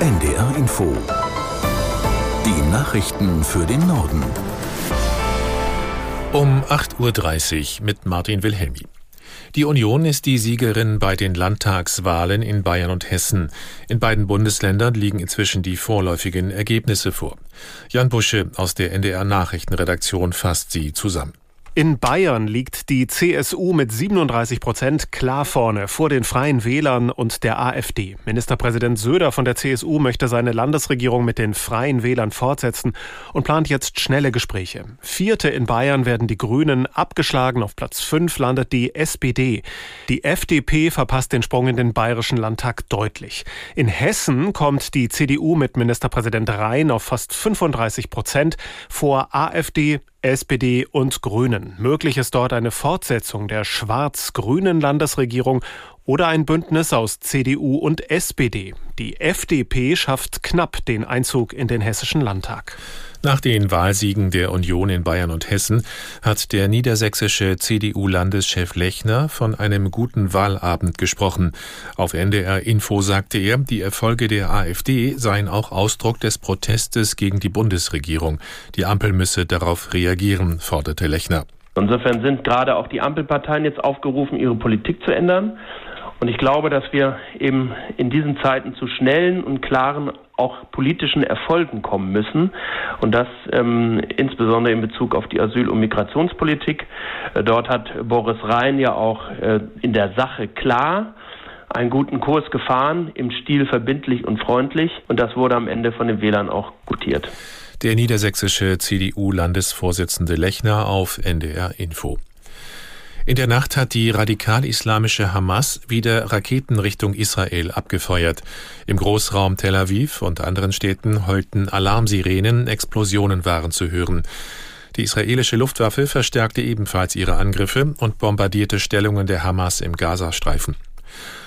NDR Info. Die Nachrichten für den Norden. Um 8.30 Uhr mit Martin Wilhelmi. Die Union ist die Siegerin bei den Landtagswahlen in Bayern und Hessen. In beiden Bundesländern liegen inzwischen die vorläufigen Ergebnisse vor. Jan Busche aus der NDR Nachrichtenredaktion fasst sie zusammen. In Bayern liegt die CSU mit 37 Prozent klar vorne vor den Freien Wählern und der AfD. Ministerpräsident Söder von der CSU möchte seine Landesregierung mit den Freien Wählern fortsetzen und plant jetzt schnelle Gespräche. Vierte in Bayern werden die Grünen abgeschlagen. Auf Platz fünf landet die SPD. Die FDP verpasst den Sprung in den Bayerischen Landtag deutlich. In Hessen kommt die CDU mit Ministerpräsident Rhein auf fast 35 Prozent vor AfD, SPD und Grünen. Möglich ist dort eine Fortsetzung der schwarz-grünen Landesregierung oder ein Bündnis aus CDU und SPD. Die FDP schafft knapp den Einzug in den Hessischen Landtag. Nach den Wahlsiegen der Union in Bayern und Hessen hat der niedersächsische CDU-Landeschef Lechner von einem guten Wahlabend gesprochen. Auf NDR Info sagte er, die Erfolge der AfD seien auch Ausdruck des Protestes gegen die Bundesregierung. Die Ampel müsse darauf reagieren, forderte Lechner. Insofern sind gerade auch die Ampelparteien jetzt aufgerufen, ihre Politik zu ändern. Und ich glaube, dass wir eben in diesen Zeiten zu schnellen und klaren auch politischen Erfolgen kommen müssen. Und das ähm, insbesondere in Bezug auf die Asyl- und Migrationspolitik. Äh, dort hat Boris Rhein ja auch äh, in der Sache klar einen guten Kurs gefahren, im Stil verbindlich und freundlich. Und das wurde am Ende von den Wählern auch gutiert. Der niedersächsische CDU-Landesvorsitzende Lechner auf NDR Info. In der Nacht hat die radikal-islamische Hamas wieder Raketen Richtung Israel abgefeuert. Im Großraum Tel Aviv und anderen Städten heulten Alarmsirenen, Explosionen waren zu hören. Die israelische Luftwaffe verstärkte ebenfalls ihre Angriffe und bombardierte Stellungen der Hamas im Gazastreifen.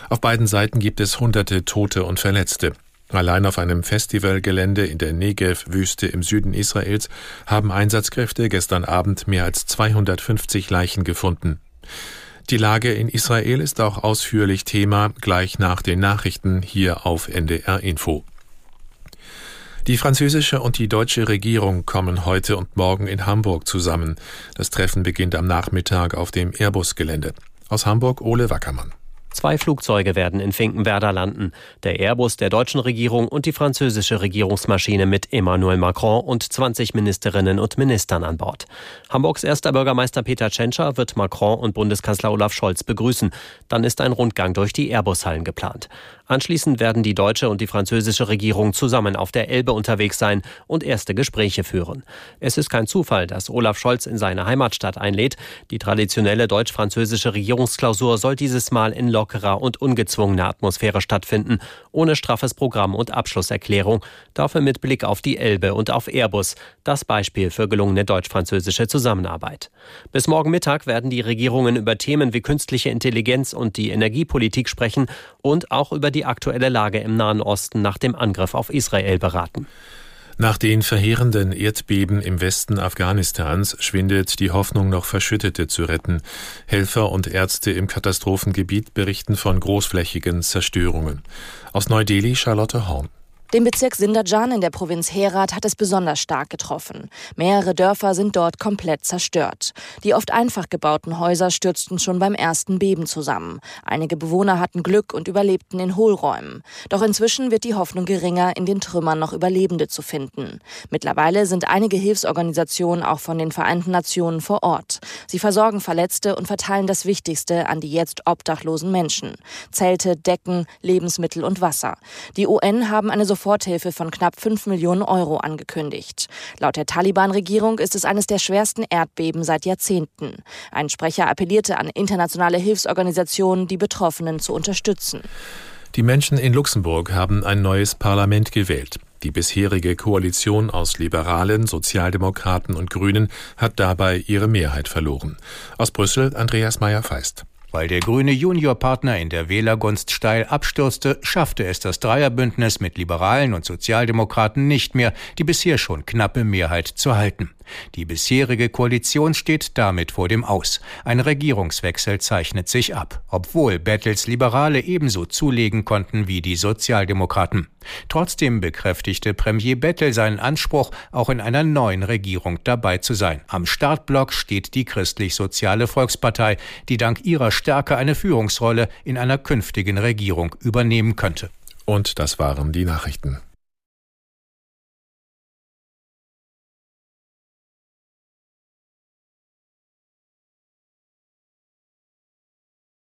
Auf beiden Seiten gibt es hunderte Tote und Verletzte. Allein auf einem Festivalgelände in der Negev-Wüste im Süden Israels haben Einsatzkräfte gestern Abend mehr als 250 Leichen gefunden. Die Lage in Israel ist auch ausführlich Thema gleich nach den Nachrichten hier auf NDR Info. Die französische und die deutsche Regierung kommen heute und morgen in Hamburg zusammen. Das Treffen beginnt am Nachmittag auf dem Airbus-Gelände. Aus Hamburg Ole Wackermann. Zwei Flugzeuge werden in Finkenwerder landen. Der Airbus der deutschen Regierung und die französische Regierungsmaschine mit Emmanuel Macron und 20 Ministerinnen und Ministern an Bord. Hamburgs erster Bürgermeister Peter Tschentscher wird Macron und Bundeskanzler Olaf Scholz begrüßen. Dann ist ein Rundgang durch die Airbus-Hallen geplant. Anschließend werden die deutsche und die französische Regierung zusammen auf der Elbe unterwegs sein und erste Gespräche führen. Es ist kein Zufall, dass Olaf Scholz in seine Heimatstadt einlädt. Die traditionelle deutsch-französische Regierungsklausur soll dieses Mal in lockerer und ungezwungener Atmosphäre stattfinden, ohne straffes Programm und Abschlusserklärung, dafür mit Blick auf die Elbe und auf Airbus, das Beispiel für gelungene deutsch-französische Zusammenarbeit. Bis morgen Mittag werden die Regierungen über Themen wie künstliche Intelligenz und die Energiepolitik sprechen und auch über die aktuelle Lage im Nahen Osten nach dem Angriff auf Israel beraten. Nach den verheerenden Erdbeben im Westen Afghanistans schwindet die Hoffnung, noch Verschüttete zu retten. Helfer und Ärzte im Katastrophengebiet berichten von großflächigen Zerstörungen. Aus Neu-Delhi Charlotte Horn. Den Bezirk Sindajan in der Provinz Herat hat es besonders stark getroffen. Mehrere Dörfer sind dort komplett zerstört. Die oft einfach gebauten Häuser stürzten schon beim ersten Beben zusammen. Einige Bewohner hatten Glück und überlebten in Hohlräumen. Doch inzwischen wird die Hoffnung geringer, in den Trümmern noch Überlebende zu finden. Mittlerweile sind einige Hilfsorganisationen auch von den Vereinten Nationen vor Ort. Sie versorgen Verletzte und verteilen das Wichtigste an die jetzt obdachlosen Menschen. Zelte, Decken, Lebensmittel und Wasser. Die UN haben eine Soforthilfe von knapp 5 Millionen Euro angekündigt. Laut der Taliban-Regierung ist es eines der schwersten Erdbeben seit Jahrzehnten. Ein Sprecher appellierte an internationale Hilfsorganisationen, die Betroffenen zu unterstützen. Die Menschen in Luxemburg haben ein neues Parlament gewählt. Die bisherige Koalition aus Liberalen, Sozialdemokraten und Grünen hat dabei ihre Mehrheit verloren. Aus Brüssel Andreas Meyer-Feist. Weil der grüne Juniorpartner in der Wählergunst steil abstürzte, schaffte es das Dreierbündnis mit Liberalen und Sozialdemokraten nicht mehr, die bisher schon knappe Mehrheit zu halten. Die bisherige Koalition steht damit vor dem Aus. Ein Regierungswechsel zeichnet sich ab, obwohl Bettels Liberale ebenso zulegen konnten wie die Sozialdemokraten. Trotzdem bekräftigte Premier Bettel seinen Anspruch, auch in einer neuen Regierung dabei zu sein. Am Startblock steht die christlich-soziale Volkspartei, die dank ihrer Stärke eine Führungsrolle in einer künftigen Regierung übernehmen könnte. Und das waren die Nachrichten.